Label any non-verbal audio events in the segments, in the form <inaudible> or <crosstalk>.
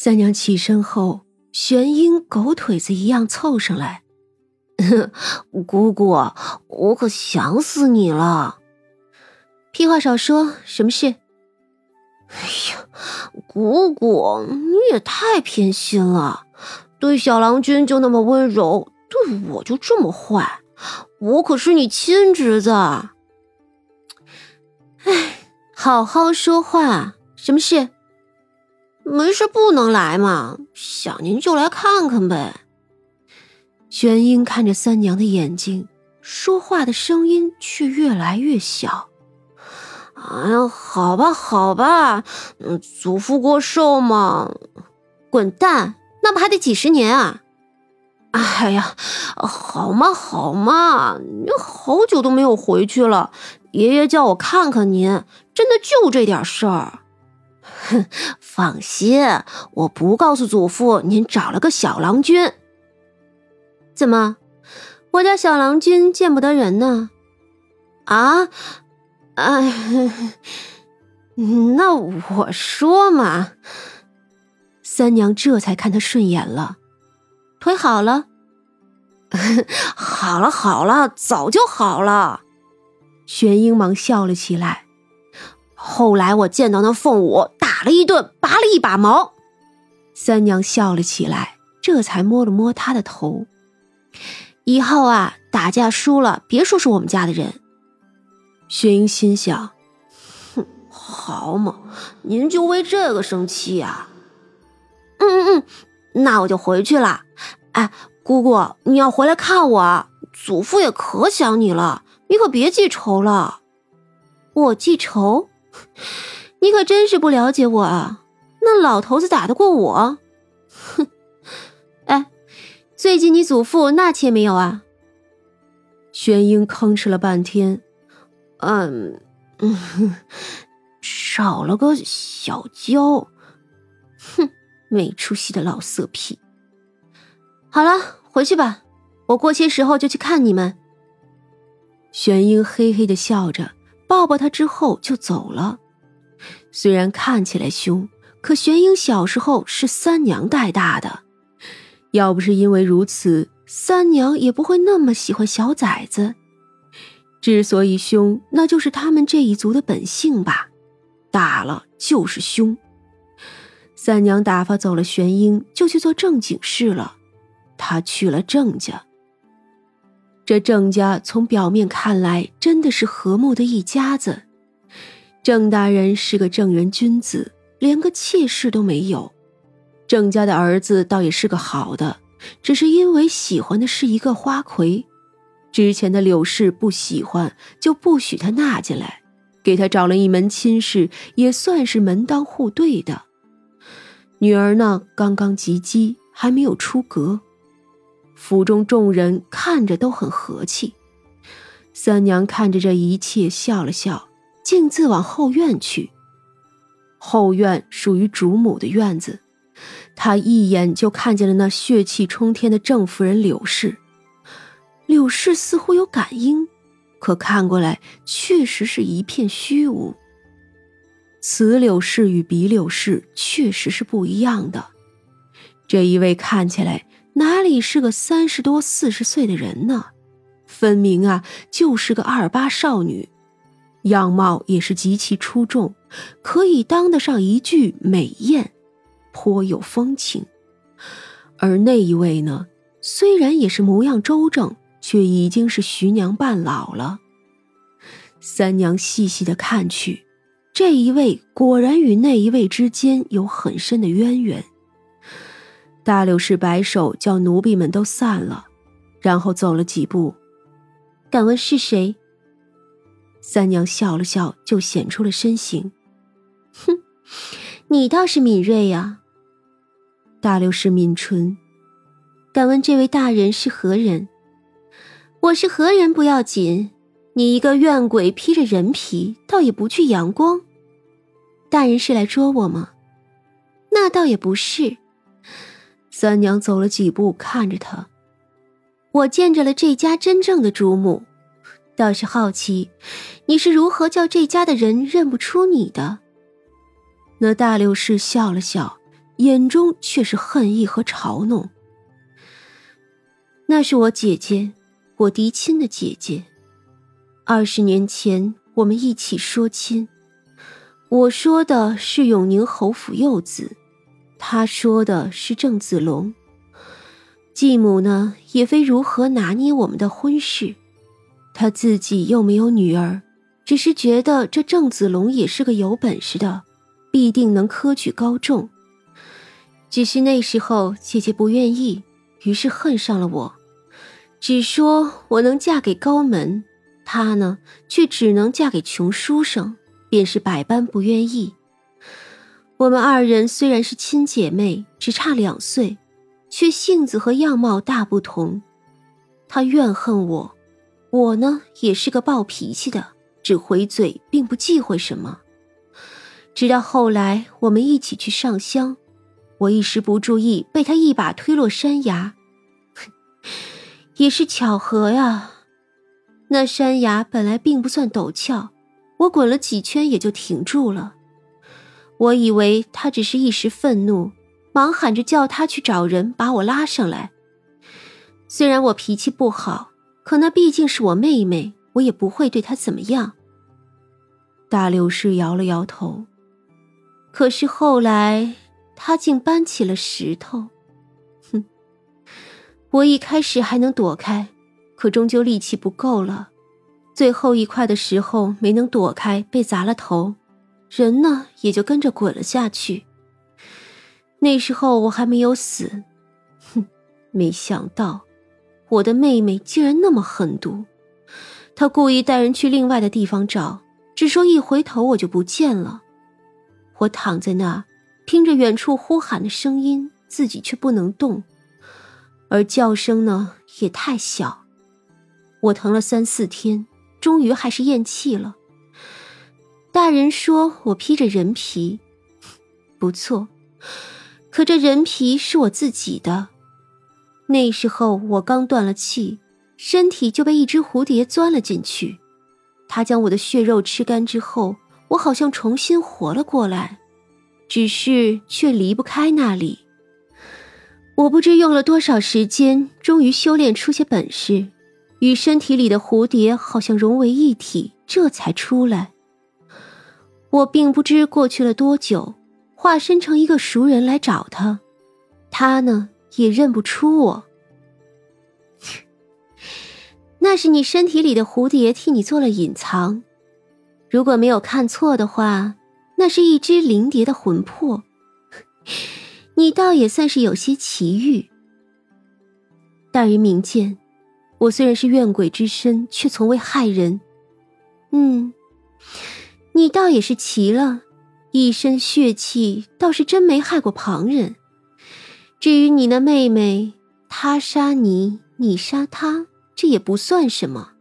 三娘起身后，玄英狗腿子一样凑上来：“ <laughs> 姑姑，我可想死你了。”屁话少说，什么事？哎呀，姑姑，你也太偏心了，对小郎君就那么温柔，对我就这么坏。我可是你亲侄子。哎，好好说话，什么事？没事不能来嘛，想您就来看看呗。玄英看着三娘的眼睛，说话的声音却越来越小。哎呀，好吧，好吧，嗯，祖父过寿嘛，滚蛋，那不还得几十年啊？哎呀，好嘛好嘛，你好久都没有回去了，爷爷叫我看看您，真的就这点事儿。哼，<laughs> 放心，我不告诉祖父您找了个小郎君。怎么，我家小郎君见不得人呢？啊？哎，<laughs> 那我说嘛，三娘这才看他顺眼了，腿好了，<laughs> 好了好了，早就好了。玄英忙笑了起来。后来我见到那凤舞，打了一顿，拔了一把毛。三娘笑了起来，这才摸了摸他的头。以后啊，打架输了，别说是我们家的人。薛英心想：“哼，好嘛，您就为这个生气呀？嗯嗯嗯，那我就回去了。哎，姑姑，你要回来看我，祖父也可想你了，你可别记仇了。我记仇？你可真是不了解我啊！那老头子打得过我？哼！哎，最近你祖父纳妾没有啊？玄英吭哧了半天。嗯嗯，<laughs> 少了个小娇，哼，没出息的老色批。好了，回去吧，我过些时候就去看你们。玄英嘿嘿的笑着，抱抱他之后就走了。虽然看起来凶，可玄英小时候是三娘带大的，要不是因为如此，三娘也不会那么喜欢小崽子。之所以凶，那就是他们这一族的本性吧，打了就是凶。三娘打发走了玄英，就去做正经事了。她去了郑家。这郑家从表面看来，真的是和睦的一家子。郑大人是个正人君子，连个妾室都没有。郑家的儿子倒也是个好的，只是因为喜欢的是一个花魁。之前的柳氏不喜欢，就不许他纳进来，给他找了一门亲事，也算是门当户对的。女儿呢，刚刚及笄，还没有出阁。府中众人看着都很和气。三娘看着这一切，笑了笑，径自往后院去。后院属于主母的院子，她一眼就看见了那血气冲天的郑夫人柳氏。柳氏似乎有感应，可看过来确实是一片虚无。此柳氏与彼柳氏确实是不一样的。这一位看起来哪里是个三十多四十岁的人呢？分明啊就是个二八少女，样貌也是极其出众，可以当得上一句美艳，颇有风情。而那一位呢，虽然也是模样周正。却已经是徐娘半老了。三娘细细的看去，这一位果然与那一位之间有很深的渊源。大柳氏摆手叫奴婢们都散了，然后走了几步。敢问是谁？三娘笑了笑，就显出了身形。哼，你倒是敏锐呀。大刘氏抿唇。敢问这位大人是何人？我是何人不要紧，你一个怨鬼披着人皮，倒也不惧阳光。大人是来捉我吗？那倒也不是。三娘走了几步，看着他。我见着了这家真正的主母，倒是好奇，你是如何叫这家的人认不出你的？那大六氏笑了笑，眼中却是恨意和嘲弄。那是我姐姐，我嫡亲的姐姐。二十年前，我们一起说亲。我说的是永宁侯府幼子，他说的是郑子龙。继母呢，也非如何拿捏我们的婚事，他自己又没有女儿，只是觉得这郑子龙也是个有本事的，必定能科举高中。只是那时候姐姐不愿意，于是恨上了我，只说我能嫁给高门，她呢却只能嫁给穷书生，便是百般不愿意。我们二人虽然是亲姐妹，只差两岁。却性子和样貌大不同，他怨恨我，我呢也是个暴脾气的，只回嘴，并不忌讳什么。直到后来我们一起去上香，我一时不注意，被他一把推落山崖，<laughs> 也是巧合呀。那山崖本来并不算陡峭，我滚了几圈也就停住了。我以为他只是一时愤怒。忙喊着叫他去找人把我拉上来。虽然我脾气不好，可那毕竟是我妹妹，我也不会对她怎么样。大柳氏摇了摇头。可是后来，他竟搬起了石头。哼！我一开始还能躲开，可终究力气不够了。最后一块的时候没能躲开，被砸了头，人呢也就跟着滚了下去。那时候我还没有死，哼！没想到我的妹妹竟然那么狠毒，她故意带人去另外的地方找，只说一回头我就不见了。我躺在那，听着远处呼喊的声音，自己却不能动，而叫声呢也太小。我疼了三四天，终于还是咽气了。大人说我披着人皮，<laughs> 不错。可这人皮是我自己的，那时候我刚断了气，身体就被一只蝴蝶钻了进去。它将我的血肉吃干之后，我好像重新活了过来，只是却离不开那里。我不知用了多少时间，终于修炼出些本事，与身体里的蝴蝶好像融为一体，这才出来。我并不知过去了多久。化身成一个熟人来找他，他呢也认不出我。<laughs> 那是你身体里的蝴蝶替你做了隐藏，如果没有看错的话，那是一只灵蝶的魂魄。<laughs> 你倒也算是有些奇遇。大人明鉴，我虽然是怨鬼之身，却从未害人。嗯，你倒也是奇了。一身血气，倒是真没害过旁人。至于你那妹妹，她杀你，你杀她，这也不算什么。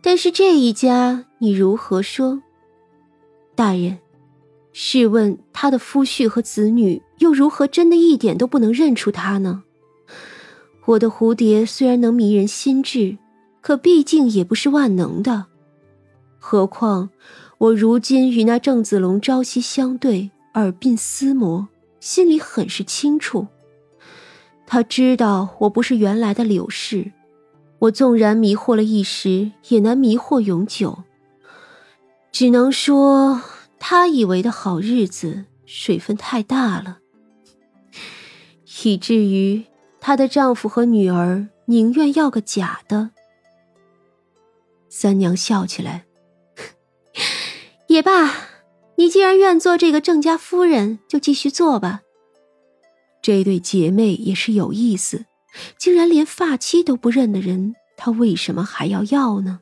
但是这一家，你如何说？大人，试问他的夫婿和子女，又如何真的一点都不能认出他呢？我的蝴蝶虽然能迷人心智，可毕竟也不是万能的。何况……我如今与那郑子龙朝夕相对，耳鬓厮磨，心里很是清楚。他知道我不是原来的柳氏，我纵然迷惑了一时，也难迷惑永久。只能说，他以为的好日子，水分太大了，以至于她的丈夫和女儿宁愿要个假的。三娘笑起来。<laughs> 也罢，你既然愿做这个郑家夫人，就继续做吧。这对姐妹也是有意思，竟然连发妻都不认的人，她为什么还要要呢？